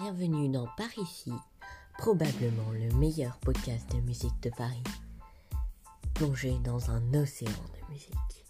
Bienvenue dans Paris ici, probablement le meilleur podcast de musique de Paris. Plongé dans un océan de musique.